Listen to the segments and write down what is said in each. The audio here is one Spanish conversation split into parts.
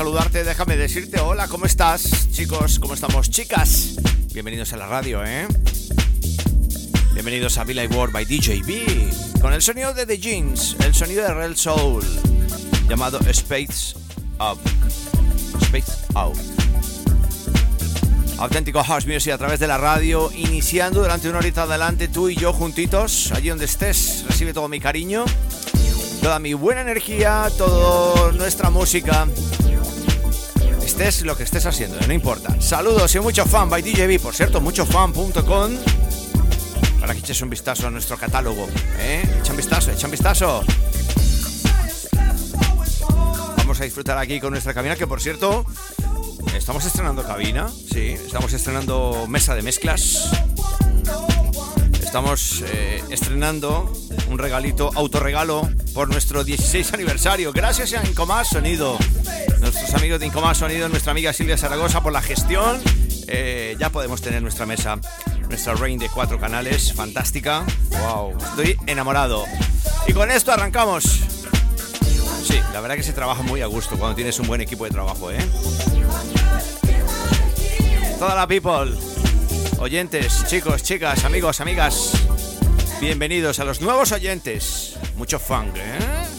saludarte, déjame decirte hola, ¿cómo estás? Chicos, ¿cómo estamos? Chicas, bienvenidos a la radio, ¿eh? Bienvenidos a Like World by DJ B, con el sonido de The Jeans, el sonido de Real Soul, llamado Space Up. Space Out. Auténtico House Music a través de la radio, iniciando durante una horita adelante tú y yo juntitos, allí donde estés, recibe todo mi cariño toda mi buena energía, toda nuestra música. Estés lo que estés haciendo, no importa. Saludos y mucho fan by DJB, por cierto, muchofan.com. Para que eches un vistazo a nuestro catálogo. ¿eh? Echa un vistazo, echa un vistazo. Vamos a disfrutar aquí con nuestra cabina, que por cierto, estamos estrenando cabina. Sí, estamos estrenando mesa de mezclas. Estamos eh, estrenando un regalito, autorregalo por nuestro 16 aniversario. Gracias a Incomás Sonido, nuestros amigos de Incomás Sonido, nuestra amiga Silvia Zaragoza por la gestión. Eh, ya podemos tener nuestra mesa, nuestra range de cuatro canales, fantástica. Wow, estoy enamorado. Y con esto arrancamos. Sí, la verdad que se trabaja muy a gusto cuando tienes un buen equipo de trabajo, ¿eh? Toda la people, oyentes, chicos, chicas, amigos, amigas. Bienvenidos a los nuevos oyentes. Mucho funk, ¿eh?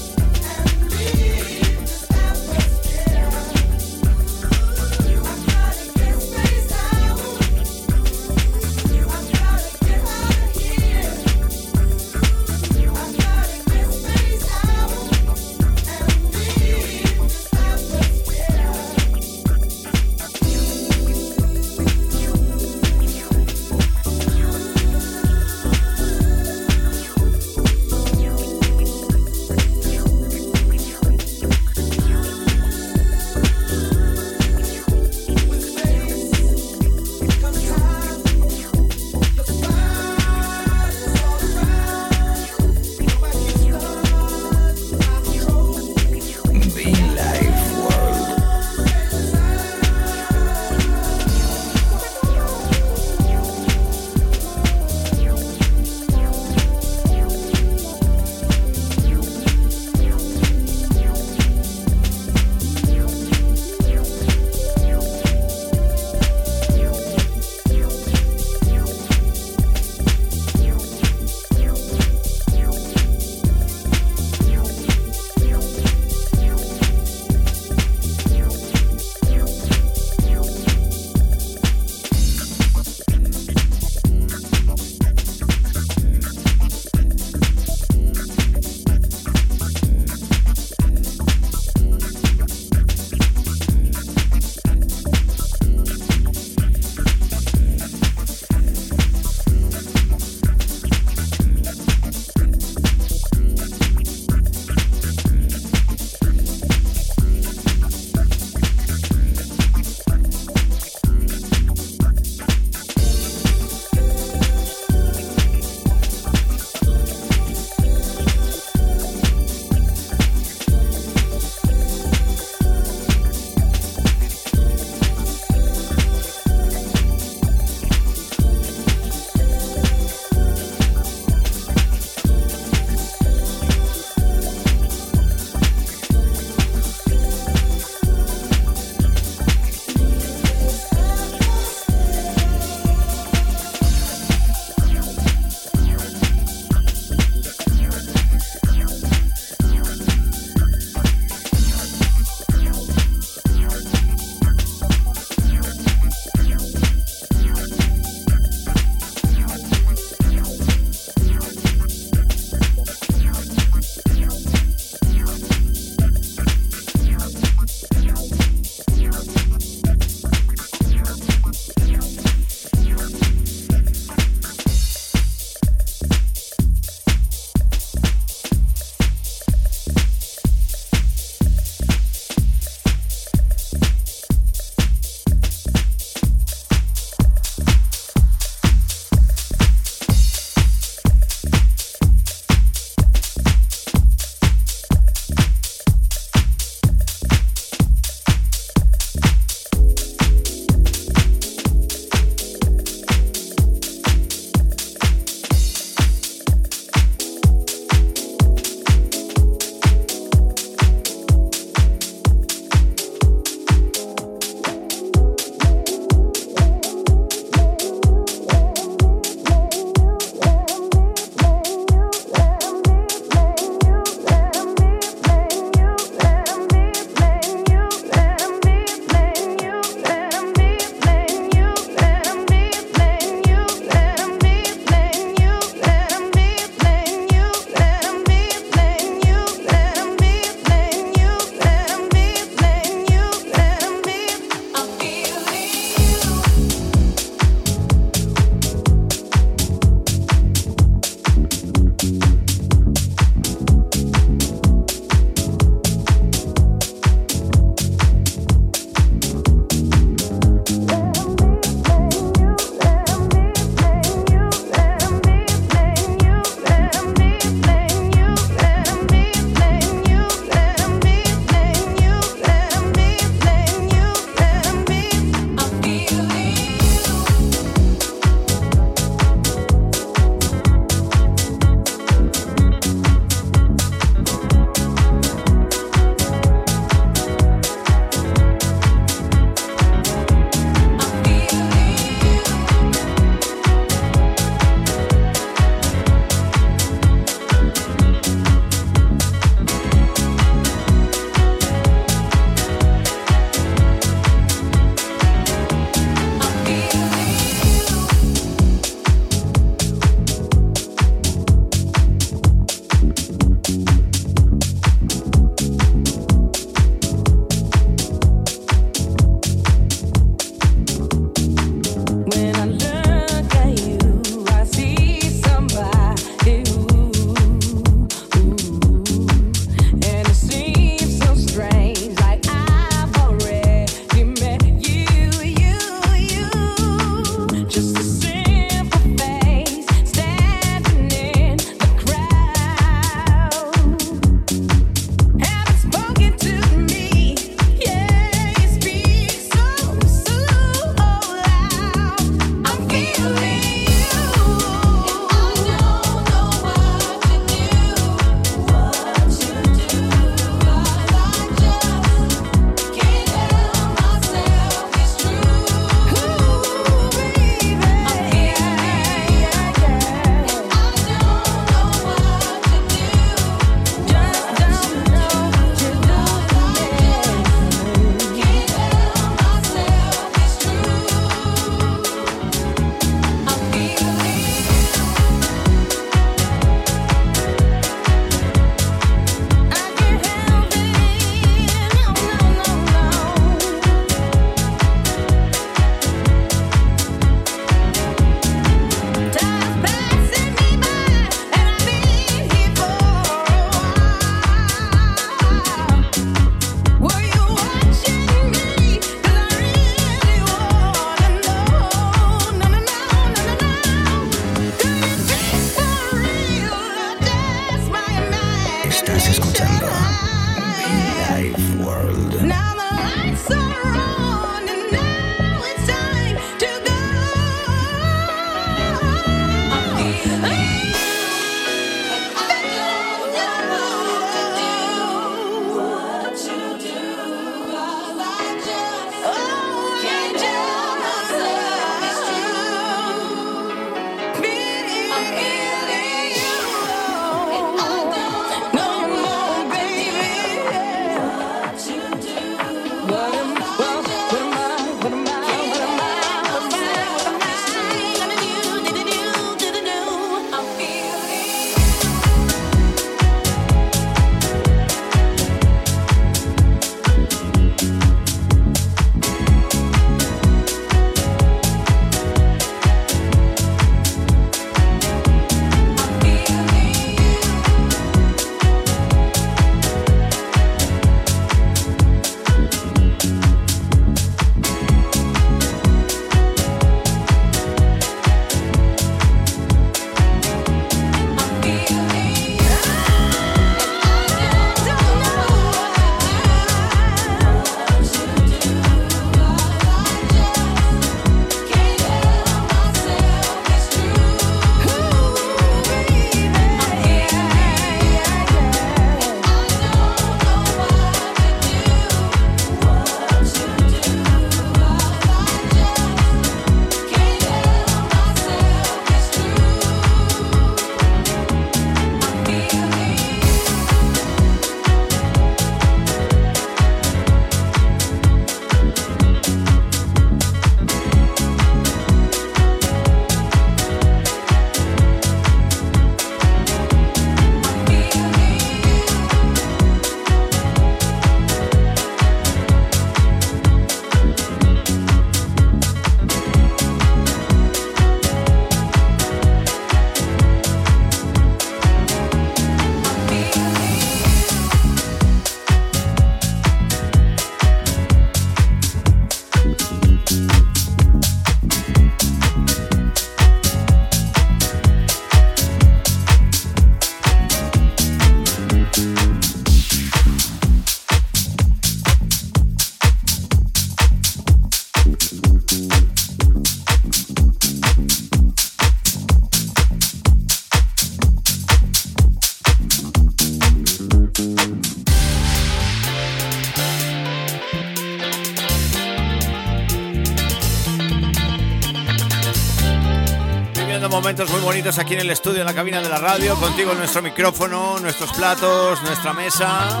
Momentos muy bonitos aquí en el estudio, en la cabina de la radio, contigo en nuestro micrófono, nuestros platos, nuestra mesa,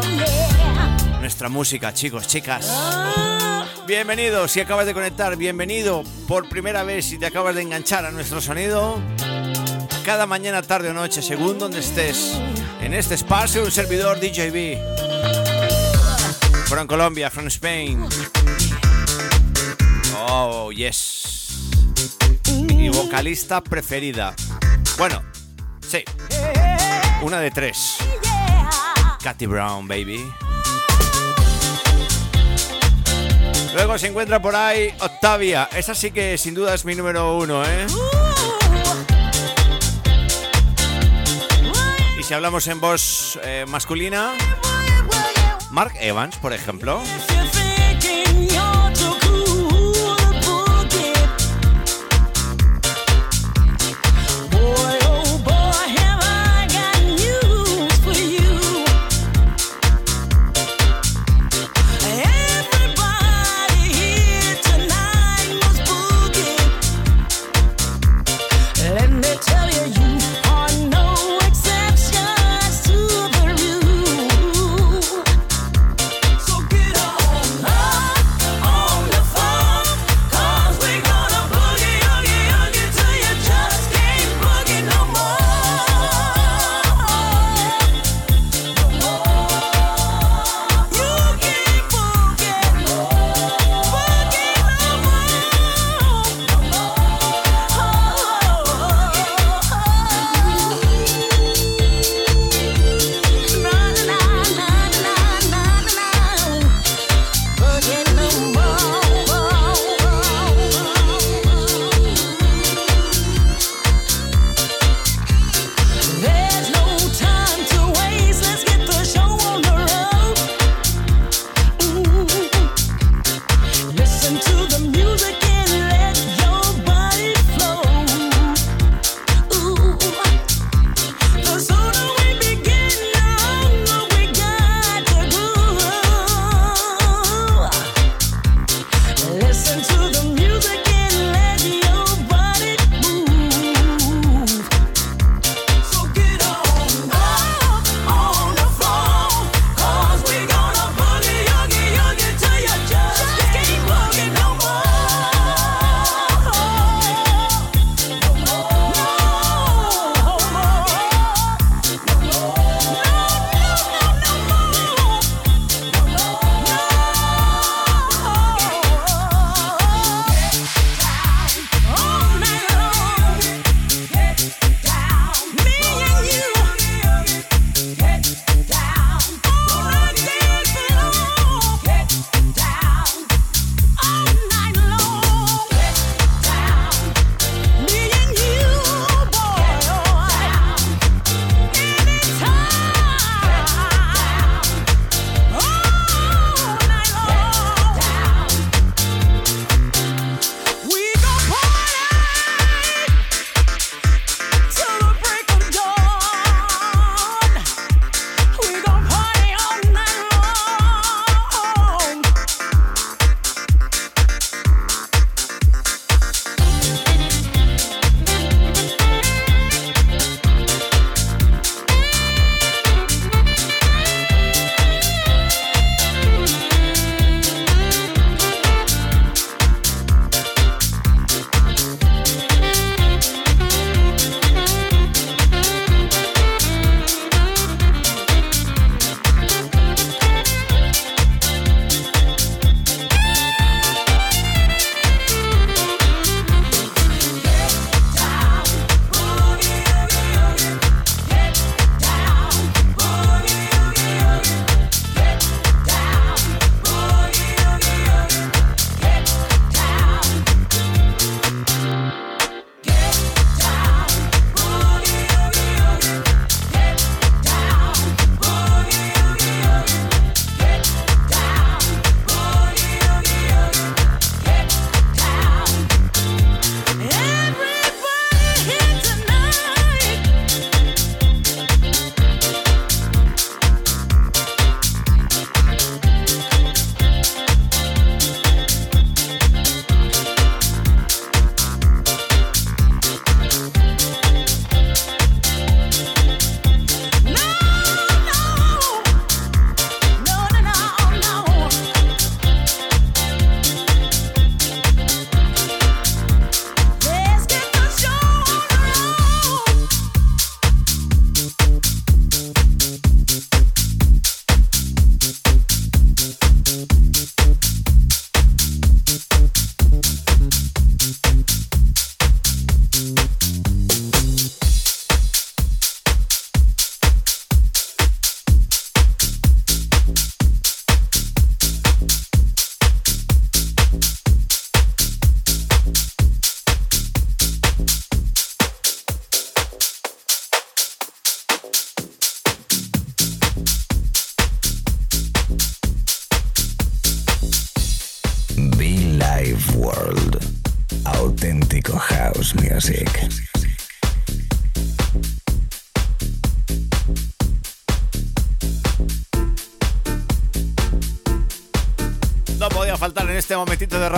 nuestra música, chicos, chicas. Bienvenido, si acabas de conectar, bienvenido por primera vez si te acabas de enganchar a nuestro sonido. Cada mañana, tarde o noche, según donde estés, en este espacio, un servidor DJB. From Colombia, from Spain. Oh, yes. Mi vocalista preferida. Bueno, sí. Una de tres. Katy Brown, baby. Luego se encuentra por ahí Octavia. Esa sí que sin duda es mi número uno, ¿eh? Y si hablamos en voz eh, masculina, Mark Evans, por ejemplo.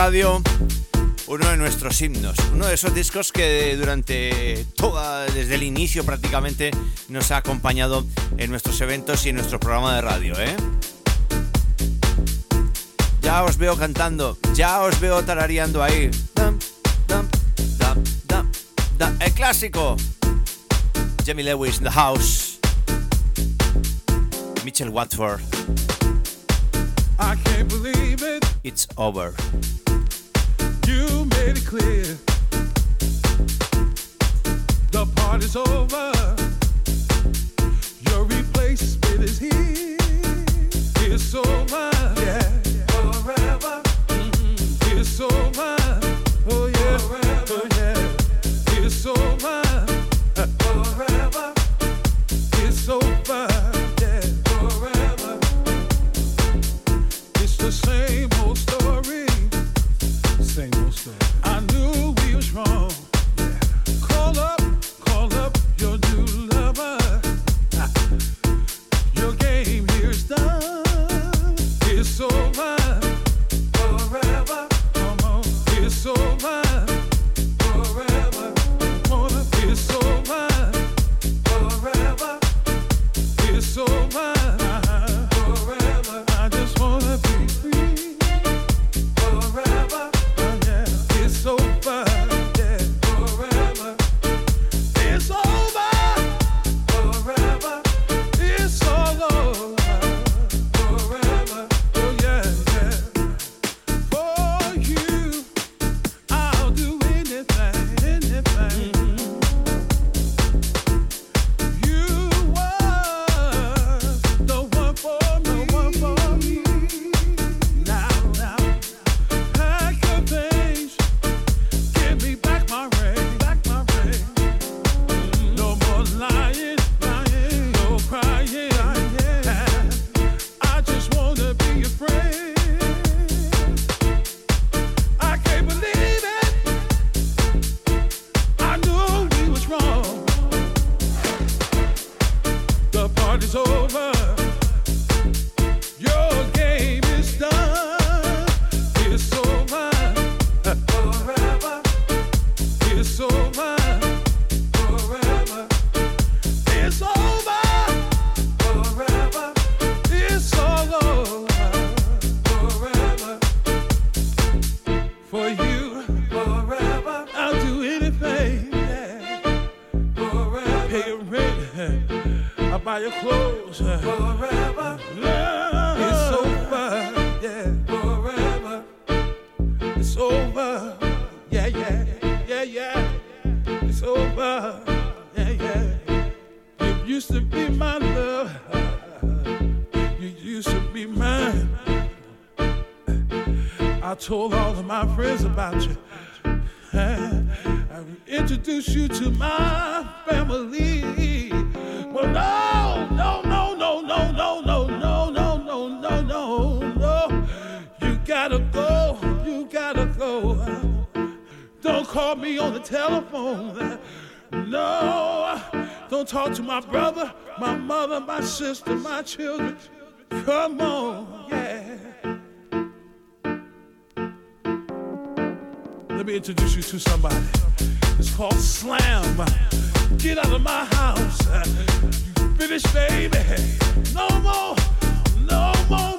Radio uno de nuestros himnos, uno de esos discos que durante toda, desde el inicio prácticamente, nos ha acompañado en nuestros eventos y en nuestro programa de radio, ¿eh? Ya os veo cantando, ya os veo tarareando ahí. el clásico. Jamie Lewis in the house. Mitchell Watford. I can't believe it. It's over. You made it clear. The party's over. Your replacement is here. It's over. Yeah. Forever. Mm-hmm. It's over. Over. Used to be my love. You used to be mine. I told all of my friends about you. I introduced you to my family. But no, no, no, no, no, no, no, no, no, no, no, no, no. You gotta go. You gotta go. Don't call me on the telephone. No, don't talk to my brother, my mother, my sister, my children. Come on, yeah. Let me introduce you to somebody. It's called Slam. Get out of my house. You finished, baby. No more, no more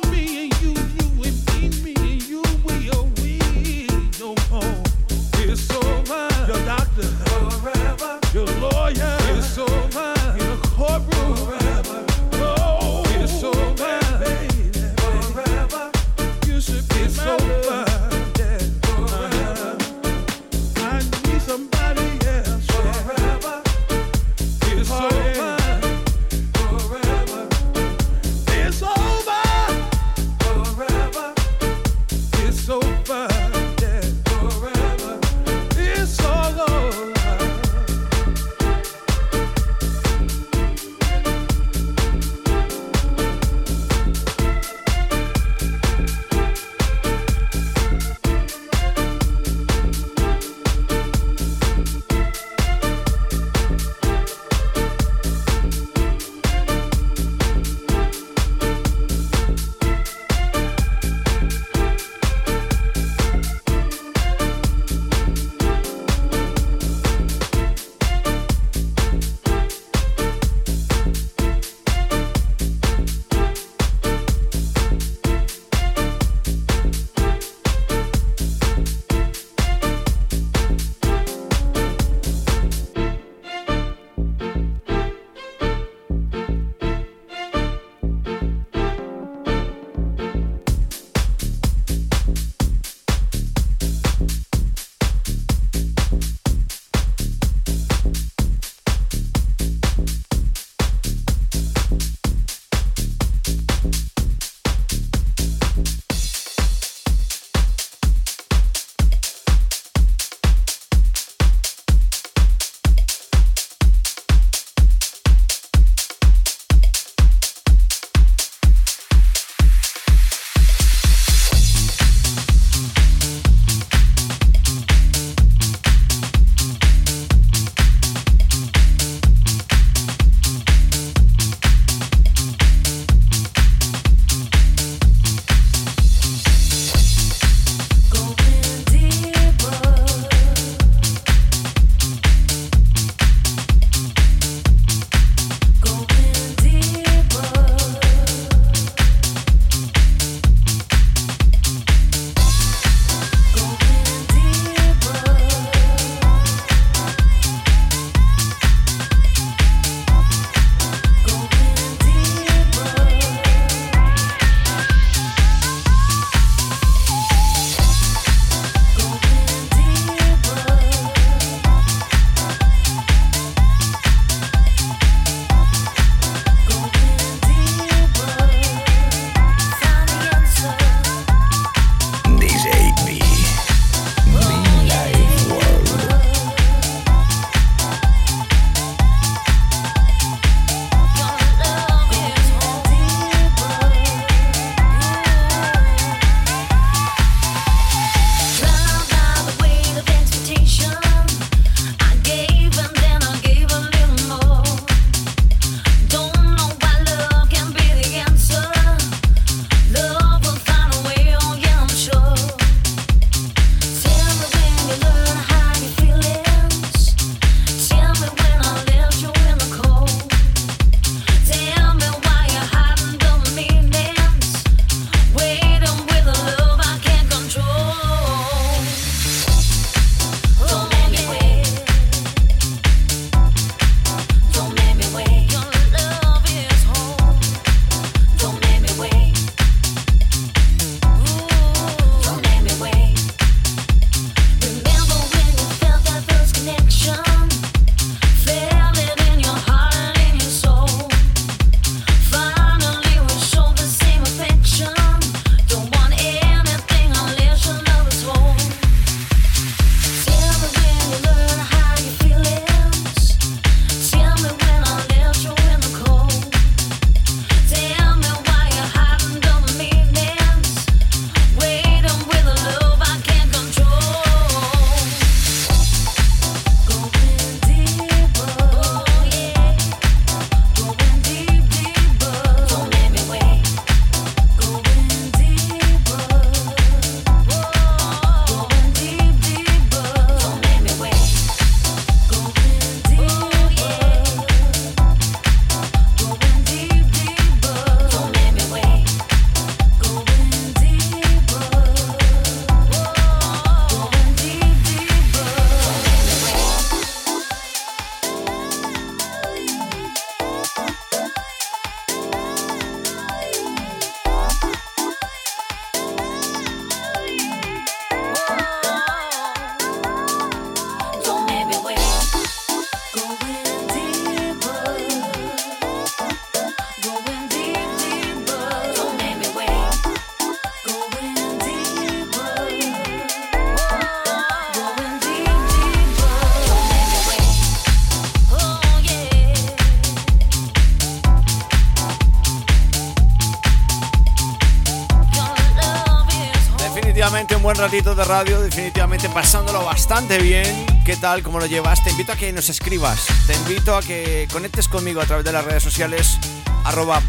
ratito de radio, definitivamente pasándolo bastante bien. ¿Qué tal? ¿Cómo lo llevas? Te invito a que nos escribas, te invito a que conectes conmigo a través de las redes sociales, arroba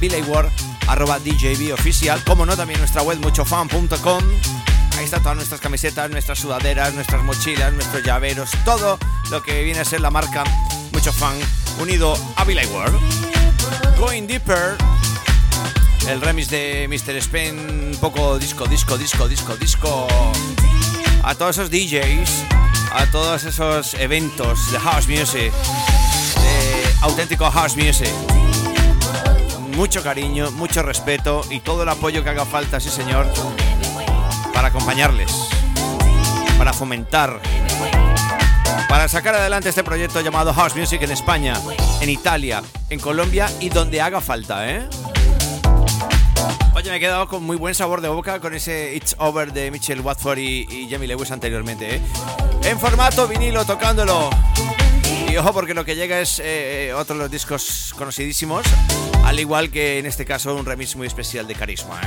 arroba DJB oficial, como no, también nuestra web muchofan.com. Ahí está todas nuestras camisetas, nuestras sudaderas, nuestras mochilas, nuestros llaveros, todo lo que viene a ser la marca Mucho Fan unido a Ward. Going Deeper el remix de Mr. Spain, un poco disco, disco, disco, disco, disco. A todos esos DJs, a todos esos eventos de house music, de auténtico house music. Mucho cariño, mucho respeto y todo el apoyo que haga falta, sí señor, para acompañarles, para fomentar, para sacar adelante este proyecto llamado House Music en España, en Italia, en Colombia y donde haga falta, ¿eh? Oye, me he quedado con muy buen sabor de boca con ese It's Over de Mitchell Watford y, Jamie Lewis anteriormente. ¿eh? En formato vinilo, tocándolo. Y ojo, porque lo que llega es eh, eh, otro de los discos conocidísimos, al igual que en este caso un remix muy especial de Carisma.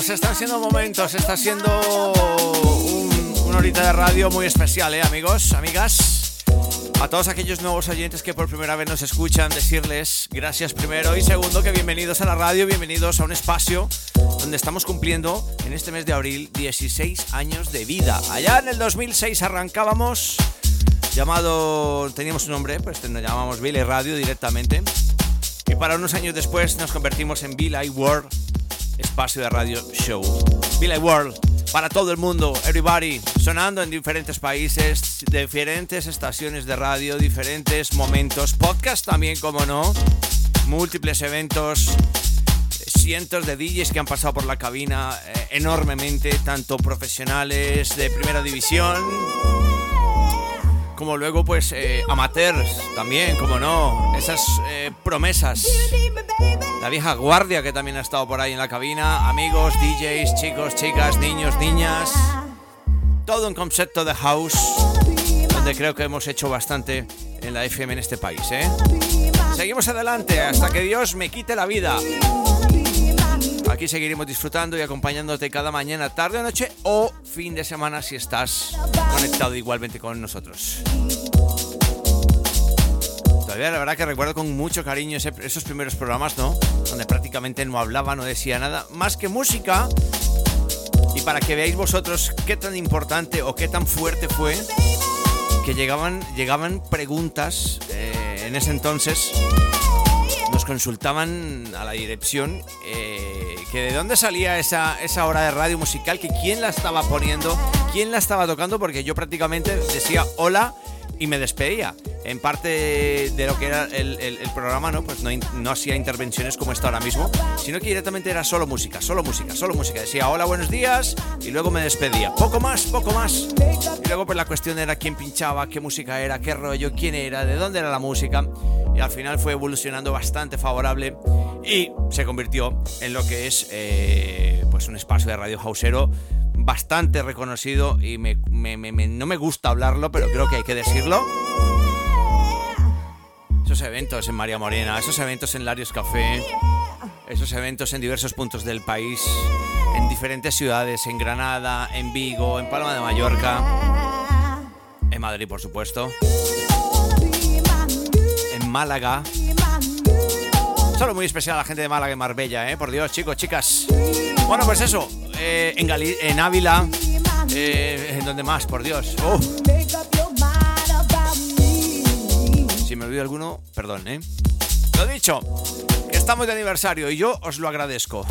Minutos, están siendo momentos, está siendo un, una horita de radio muy especial, ¿eh, amigos, amigas? A todos aquellos nuevos oyentes que por primera vez nos escuchan, decirles gracias primero y segundo que bienvenidos a la radio, bienvenidos a un espacio donde estamos cumpliendo en este mes de abril 16 años de vida. Allá en el 2006 arrancábamos llamado, teníamos un nombre, pues nos llamamos Billy Radio directamente. Y para unos años después nos convertimos en Billy World, espacio de radio show. Billy World, para todo el mundo, everybody, sonando en diferentes países, diferentes estaciones de radio, diferentes momentos, podcast también, como no, múltiples eventos, cientos de DJs que han pasado por la cabina eh, enormemente, tanto profesionales de primera división, como luego pues eh, amateurs también, como no, esas eh, promesas. La vieja guardia que también ha estado por ahí en la cabina, amigos, DJs, chicos, chicas, niños, niñas. Todo un concepto de house, donde creo que hemos hecho bastante en la FM en este país. ¿eh? Seguimos adelante hasta que Dios me quite la vida. Aquí seguiremos disfrutando y acompañándote cada mañana, tarde o noche o fin de semana si estás conectado igualmente con nosotros. Todavía la verdad que recuerdo con mucho cariño esos primeros programas, ¿no? Donde prácticamente no hablaba, no decía nada, más que música. Y para que veáis vosotros qué tan importante o qué tan fuerte fue que llegaban, llegaban preguntas eh, en ese entonces nos consultaban a la dirección eh, que de dónde salía esa, esa hora de radio musical, que quién la estaba poniendo, quién la estaba tocando, porque yo prácticamente decía hola y me despedía. En parte de lo que era el, programa, ¿no? Pues no, no, hacía intervenciones como está ahora mismo, sino que directamente era solo música, solo música, solo música. Decía hola, buenos días y luego me despedía. Poco más, poco más. Y luego pues la cuestión era quién pinchaba, qué música era, qué rollo, quién era, de dónde era la música. Y al final fue evolucionando bastante favorable y se convirtió en lo que es eh, pues un espacio de radio hausero bastante reconocido y no me gusta hablarlo, pero creo que hay que decirlo. Esos eventos en María Morena, esos eventos en Larios Café, esos eventos en diversos puntos del país, en diferentes ciudades, en Granada, en Vigo, en Palma de Mallorca, en Madrid por supuesto, en Málaga. Solo muy especial a la gente de Málaga y Marbella, ¿eh? Por Dios, chicos, chicas. Bueno, pues eso, eh, en, en Ávila, eh, ¿en donde más? Por Dios. Oh. Si me olvido alguno, perdón, ¿eh? Lo dicho, estamos de aniversario y yo os lo agradezco.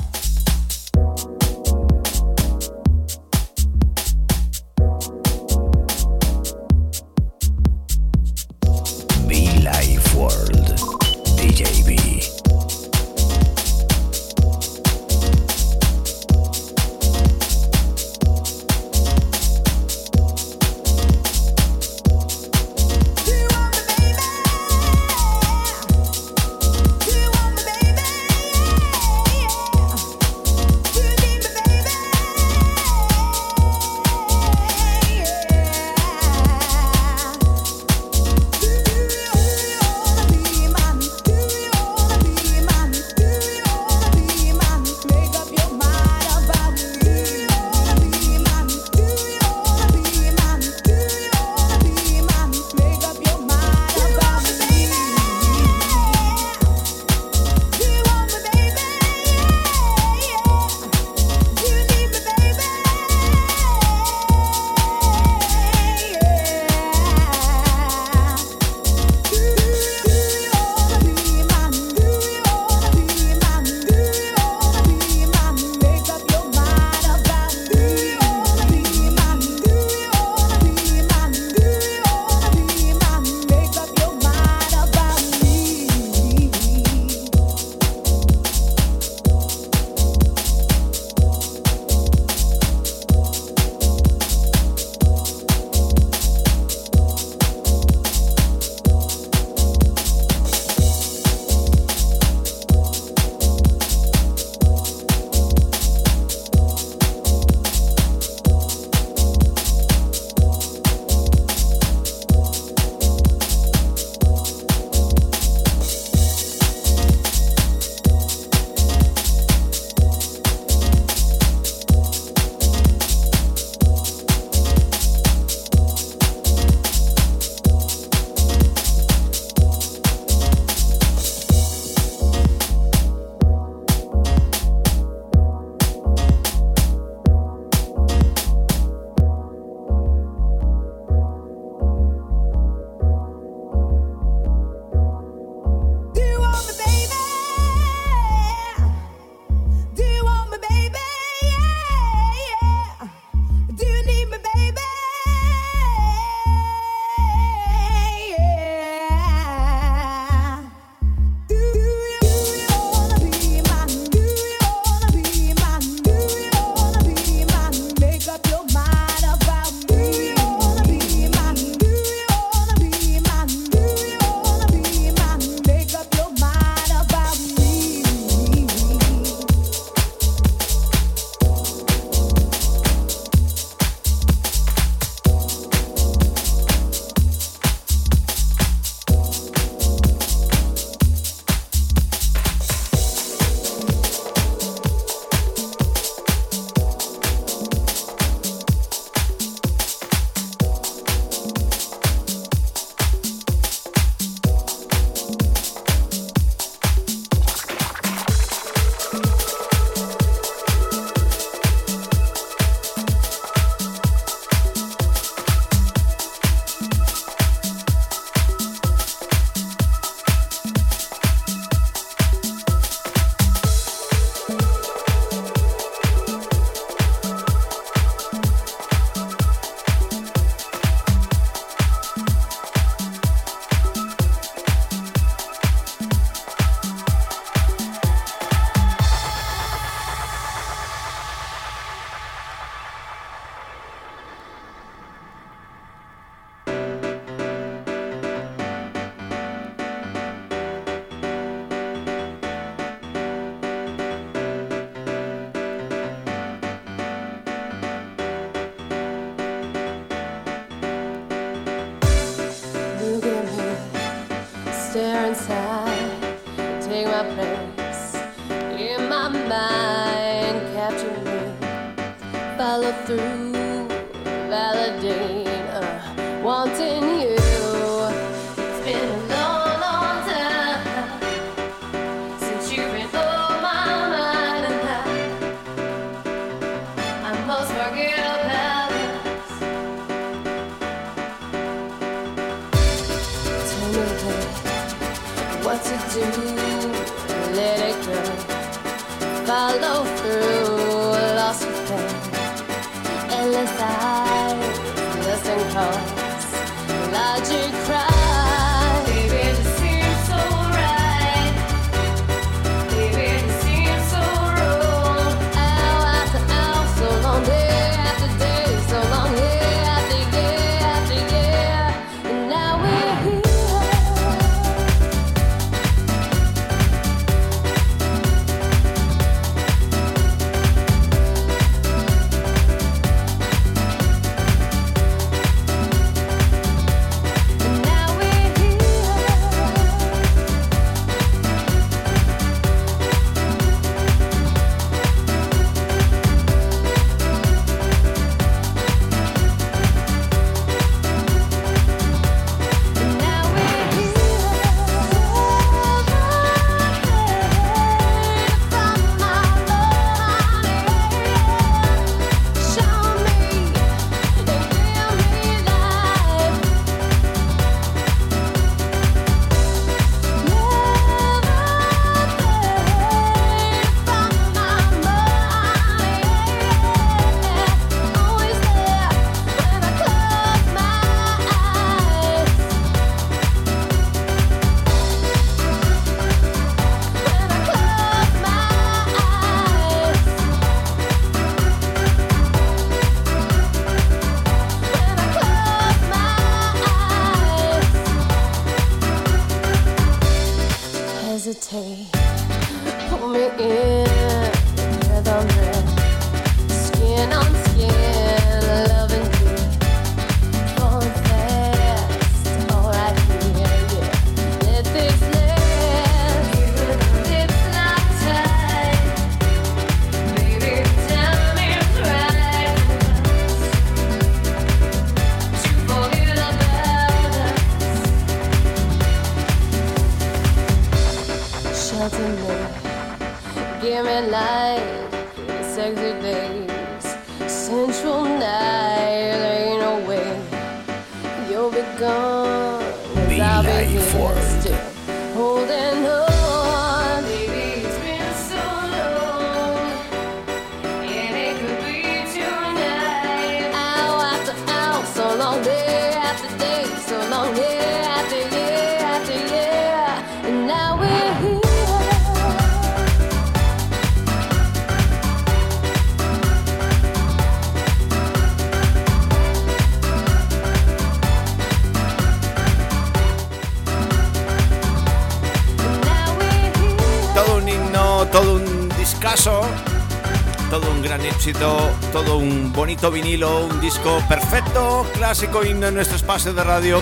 Todo un bonito vinilo, un disco perfecto, clásico himno en nuestro espacio de radio,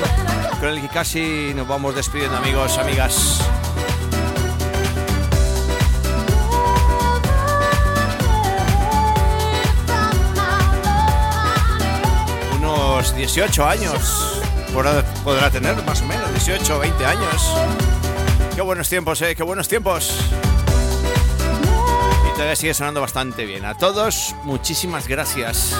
con el que casi nos vamos despidiendo amigos, amigas. Unos 18 años podrá, tener, más o menos, 18, 20 años. Qué buenos tiempos, eh, qué buenos tiempos todavía sigue sonando bastante bien. A todos, muchísimas gracias.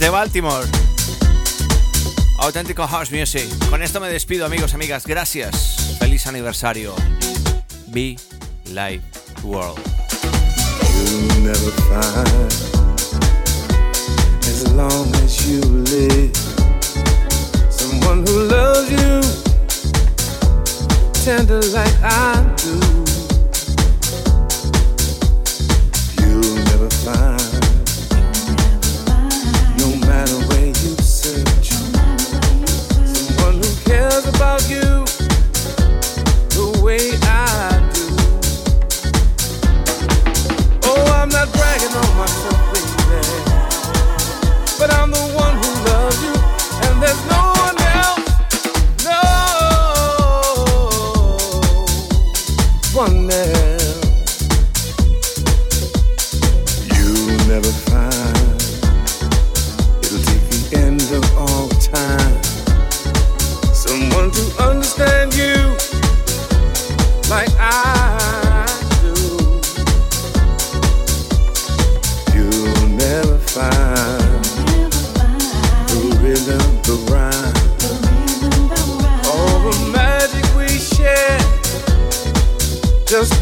Desde Baltimore. Auténtico House Music. Con esto me despido, amigos, amigas. Gracias. Feliz aniversario. Be Live World. You'll never find, as long as you live, someone who loves you tender like I do. Bragging on myself, baby. But I'm the one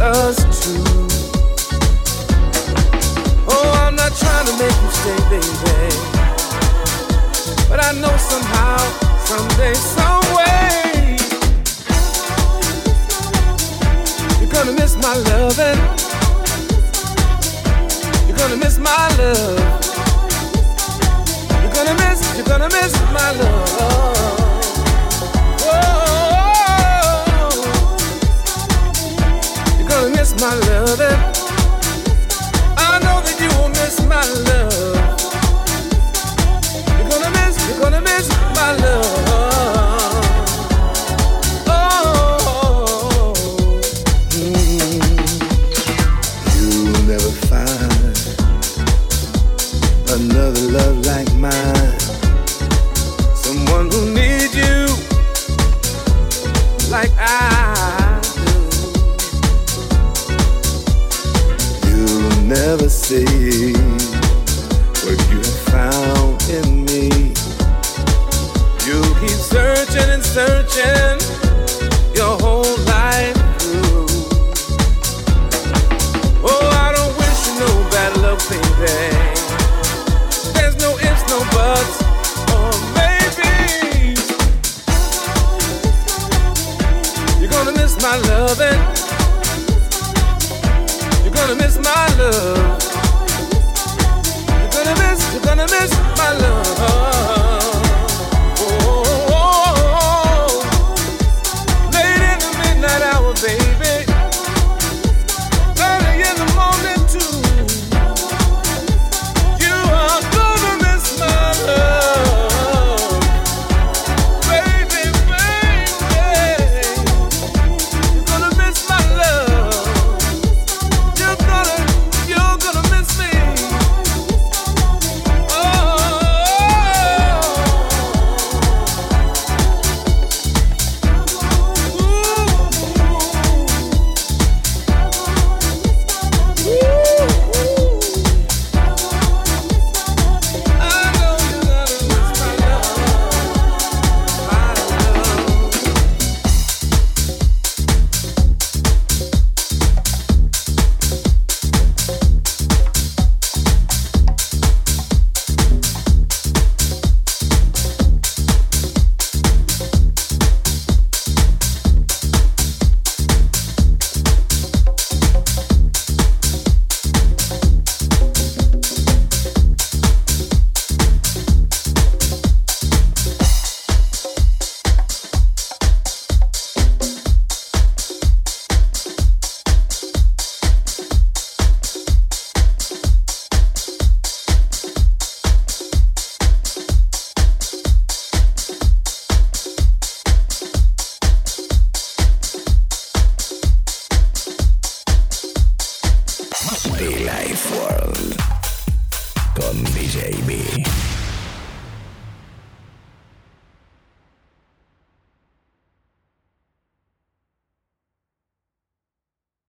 us two. Oh, I'm not trying to make you stay, baby, but I know somehow, someday, some way. You're gonna miss my loving. You're gonna miss my love. You're gonna miss, you're gonna miss my love. My loving. I know that you will miss my love. You're gonna miss, you're gonna miss my love.